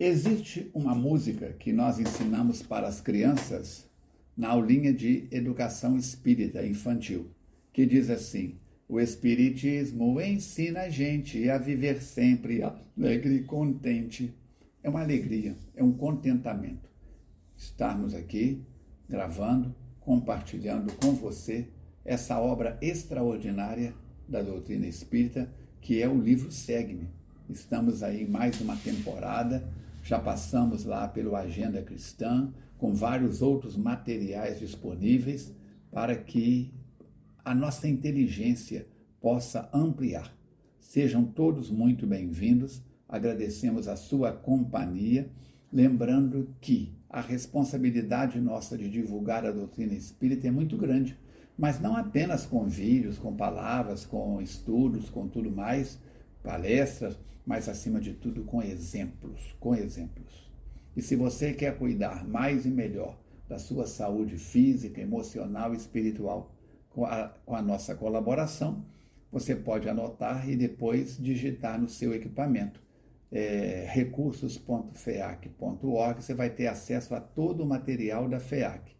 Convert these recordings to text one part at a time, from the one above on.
Existe uma música que nós ensinamos para as crianças na aulinha de educação espírita infantil, que diz assim: O Espiritismo ensina a gente a viver sempre alegre e contente. É uma alegria, é um contentamento estarmos aqui gravando, compartilhando com você essa obra extraordinária da doutrina espírita, que é o livro Segue-me. Estamos aí mais uma temporada já passamos lá pelo Agenda Cristã, com vários outros materiais disponíveis para que a nossa inteligência possa ampliar. Sejam todos muito bem-vindos. Agradecemos a sua companhia, lembrando que a responsabilidade nossa de divulgar a doutrina espírita é muito grande, mas não apenas com vídeos, com palavras, com estudos, com tudo mais, palestras, mas acima de tudo com exemplos, com exemplos. E se você quer cuidar mais e melhor da sua saúde física, emocional e espiritual com a, com a nossa colaboração, você pode anotar e depois digitar no seu equipamento. É, recursos.feac.org, você vai ter acesso a todo o material da FEAC.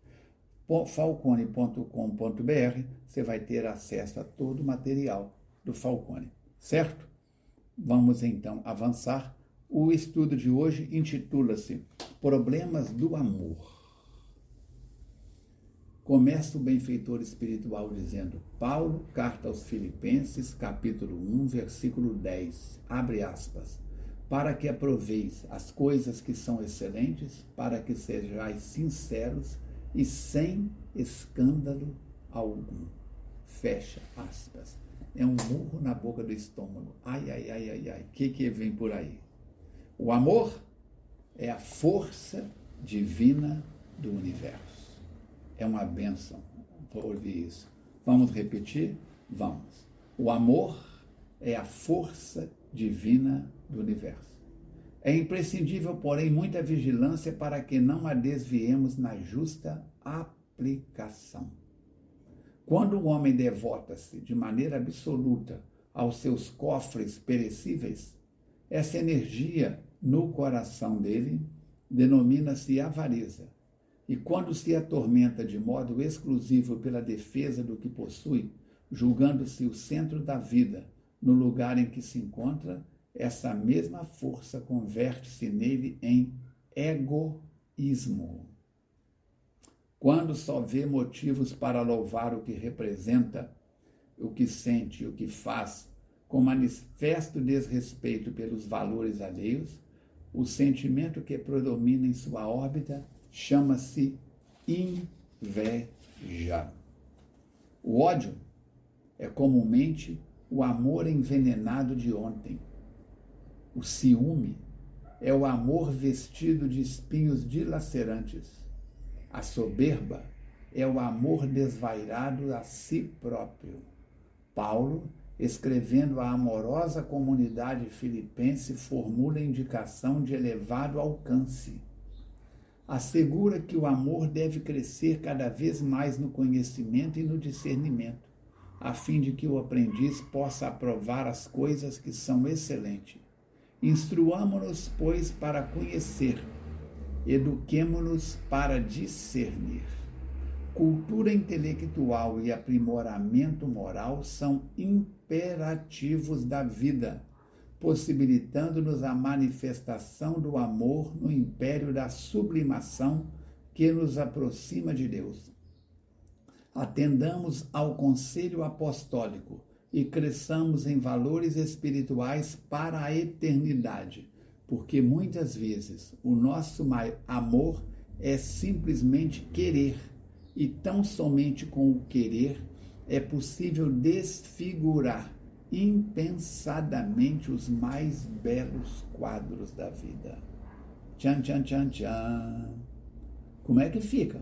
Falcone.com.br, você vai ter acesso a todo o material do Falcone, certo? Vamos então avançar. O estudo de hoje intitula-se Problemas do Amor. Começa o benfeitor espiritual dizendo: Paulo, carta aos Filipenses, capítulo 1, versículo 10. Abre aspas. Para que aproveis as coisas que são excelentes, para que sejais sinceros e sem escândalo algum. Fecha aspas é um murro na boca do estômago. Ai, ai, ai, ai, ai. O que, que vem por aí? O amor é a força divina do universo. É uma benção ouvir isso. Vamos repetir? Vamos. O amor é a força divina do universo. É imprescindível, porém, muita vigilância para que não a desviemos na justa aplicação. Quando o homem devota-se de maneira absoluta aos seus cofres perecíveis, essa energia no coração dele denomina-se avareza. E quando se atormenta de modo exclusivo pela defesa do que possui, julgando-se o centro da vida no lugar em que se encontra, essa mesma força converte-se nele em egoísmo. Quando só vê motivos para louvar o que representa, o que sente, o que faz, com manifesto desrespeito pelos valores alheios, o sentimento que predomina em sua órbita chama-se inveja. O ódio é comumente o amor envenenado de ontem. O ciúme é o amor vestido de espinhos dilacerantes. A soberba é o amor desvairado a si próprio. Paulo, escrevendo à amorosa comunidade filipense, formula indicação de elevado alcance. Assegura que o amor deve crescer cada vez mais no conhecimento e no discernimento, a fim de que o aprendiz possa aprovar as coisas que são excelentes. Instruamo-nos, pois, para conhecer eduquemo-nos para discernir. Cultura intelectual e aprimoramento moral são imperativos da vida, possibilitando-nos a manifestação do amor no império da sublimação que nos aproxima de Deus. Atendamos ao conselho apostólico e cresçamos em valores espirituais para a eternidade porque muitas vezes o nosso amor é simplesmente querer, e tão somente com o querer é possível desfigurar impensadamente os mais belos quadros da vida. Tchan, tchan, tchan, tchan. Como é que fica?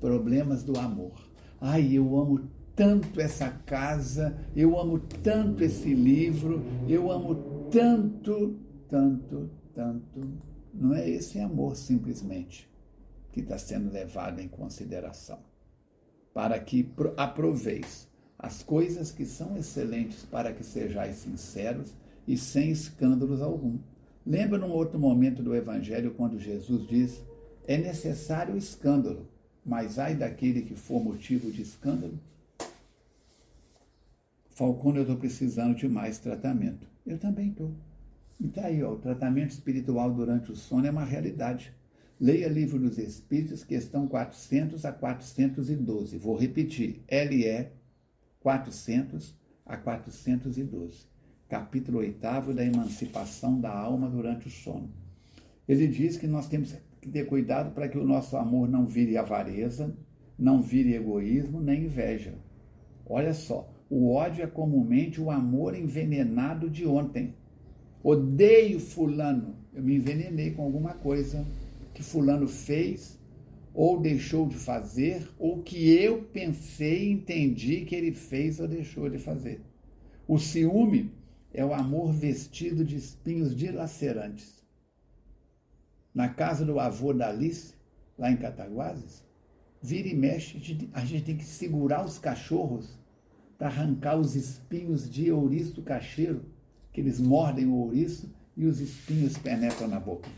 Problemas do amor. Ai, eu amo tanto essa casa, eu amo tanto esse livro, eu amo tanto, tanto, tanto. Não é esse amor simplesmente que está sendo levado em consideração. Para que aproveis as coisas que são excelentes, para que sejais sinceros e sem escândalos algum. Lembra num outro momento do Evangelho quando Jesus diz: é necessário escândalo, mas ai daquele que for motivo de escândalo? Falcone, eu estou precisando de mais tratamento. Eu também estou. E tá aí, ó, o tratamento espiritual durante o sono é uma realidade. Leia Livro dos Espíritos, questão 400 a 412. Vou repetir, LE 400 a 412 capítulo 8 da emancipação da alma durante o sono. Ele diz que nós temos que ter cuidado para que o nosso amor não vire avareza, não vire egoísmo nem inveja. Olha só, o ódio é comumente o amor envenenado de ontem. Odeio Fulano. Eu me envenenei com alguma coisa que Fulano fez ou deixou de fazer, ou que eu pensei e entendi que ele fez ou deixou de fazer. O ciúme é o amor vestido de espinhos dilacerantes. Na casa do avô da Alice, lá em Cataguases, vira e mexe, a gente tem que segurar os cachorros para arrancar os espinhos de ouriço cacheiro, que eles mordem o ouriço e os espinhos penetram na boca.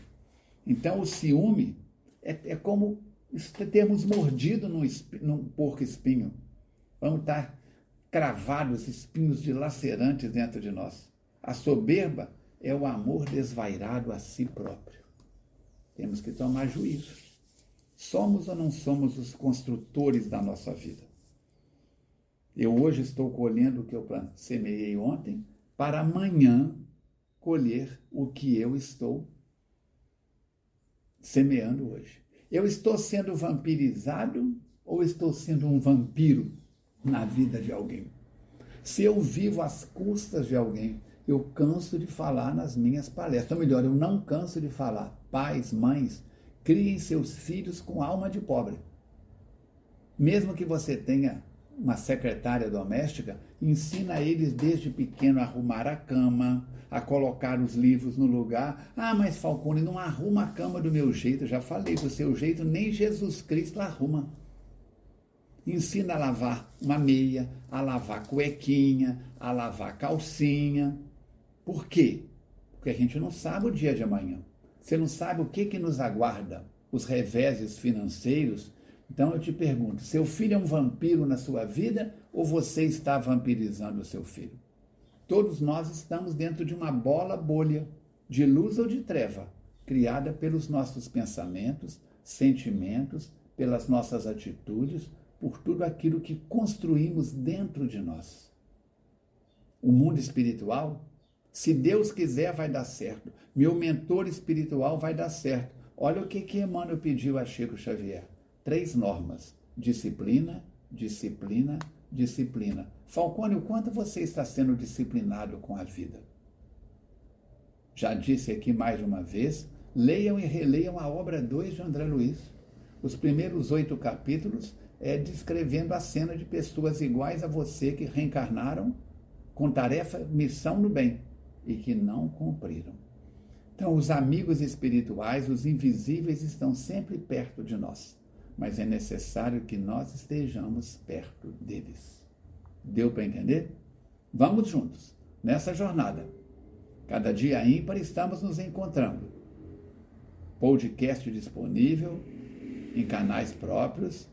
Então, o ciúme é, é como termos mordido num, num porco espinho. Vamos estar cravados espinhos dilacerantes dentro de nós. A soberba é o amor desvairado a si próprio. Temos que tomar juízo. Somos ou não somos os construtores da nossa vida? Eu hoje estou colhendo o que eu semeei ontem, para amanhã colher o que eu estou semeando hoje. Eu estou sendo vampirizado ou estou sendo um vampiro? na vida de alguém. Se eu vivo às custas de alguém, eu canso de falar nas minhas palestras. Ou melhor, eu não canso de falar. Pais, mães, criem seus filhos com alma de pobre. Mesmo que você tenha uma secretária doméstica, ensina eles desde pequeno a arrumar a cama, a colocar os livros no lugar. Ah, mas Falcone, não arruma a cama do meu jeito. Já falei, do seu jeito nem Jesus Cristo arruma ensina a lavar uma meia, a lavar cuequinha, a lavar calcinha. Por quê? Porque a gente não sabe o dia de amanhã. Você não sabe o que, que nos aguarda, os reveses financeiros. Então eu te pergunto: seu filho é um vampiro na sua vida ou você está vampirizando o seu filho? Todos nós estamos dentro de uma bola bolha, de luz ou de treva, criada pelos nossos pensamentos, sentimentos, pelas nossas atitudes, por tudo aquilo que construímos dentro de nós. O mundo espiritual, se Deus quiser, vai dar certo. Meu mentor espiritual vai dar certo. Olha o que, que Emmanuel pediu a Chico Xavier: três normas: disciplina, disciplina, disciplina. Falcone, o quanto você está sendo disciplinado com a vida? Já disse aqui mais uma vez, leiam e releiam a obra 2 de André Luiz. Os primeiros oito capítulos é, descrevendo a cena de pessoas iguais a você que reencarnaram com tarefa, missão no bem e que não cumpriram. Então, os amigos espirituais, os invisíveis, estão sempre perto de nós, mas é necessário que nós estejamos perto deles. Deu para entender? Vamos juntos nessa jornada. Cada dia ímpar estamos nos encontrando. Podcast disponível em canais próprios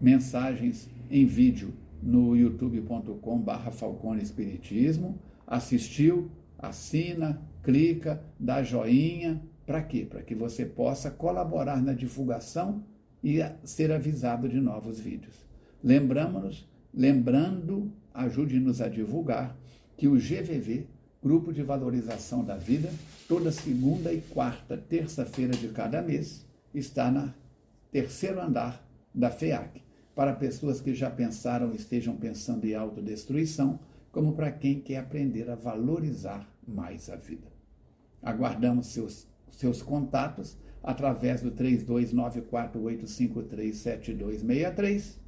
mensagens em vídeo no youtube.com/barra Falcone Espiritismo. Assistiu? Assina, clica, dá joinha. Para quê? Para que você possa colaborar na divulgação e ser avisado de novos vídeos. Lembramos, lembrando, ajude-nos a divulgar que o GVV, Grupo de Valorização da Vida, toda segunda e quarta, terça-feira de cada mês, está na terceiro andar da FEAC para pessoas que já pensaram estejam pensando em autodestruição, como para quem quer aprender a valorizar mais a vida. Aguardamos seus, seus contatos através do 329485372363,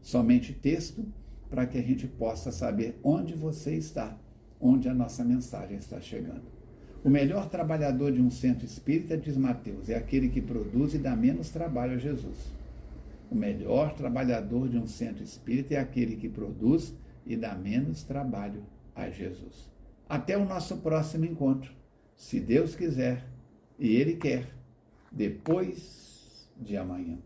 somente texto, para que a gente possa saber onde você está, onde a nossa mensagem está chegando. O melhor trabalhador de um centro espírita, diz Mateus, é aquele que produz e dá menos trabalho a Jesus. O melhor trabalhador de um centro espírita é aquele que produz e dá menos trabalho a Jesus. Até o nosso próximo encontro. se Deus quiser e Ele quer, depois de amanhã.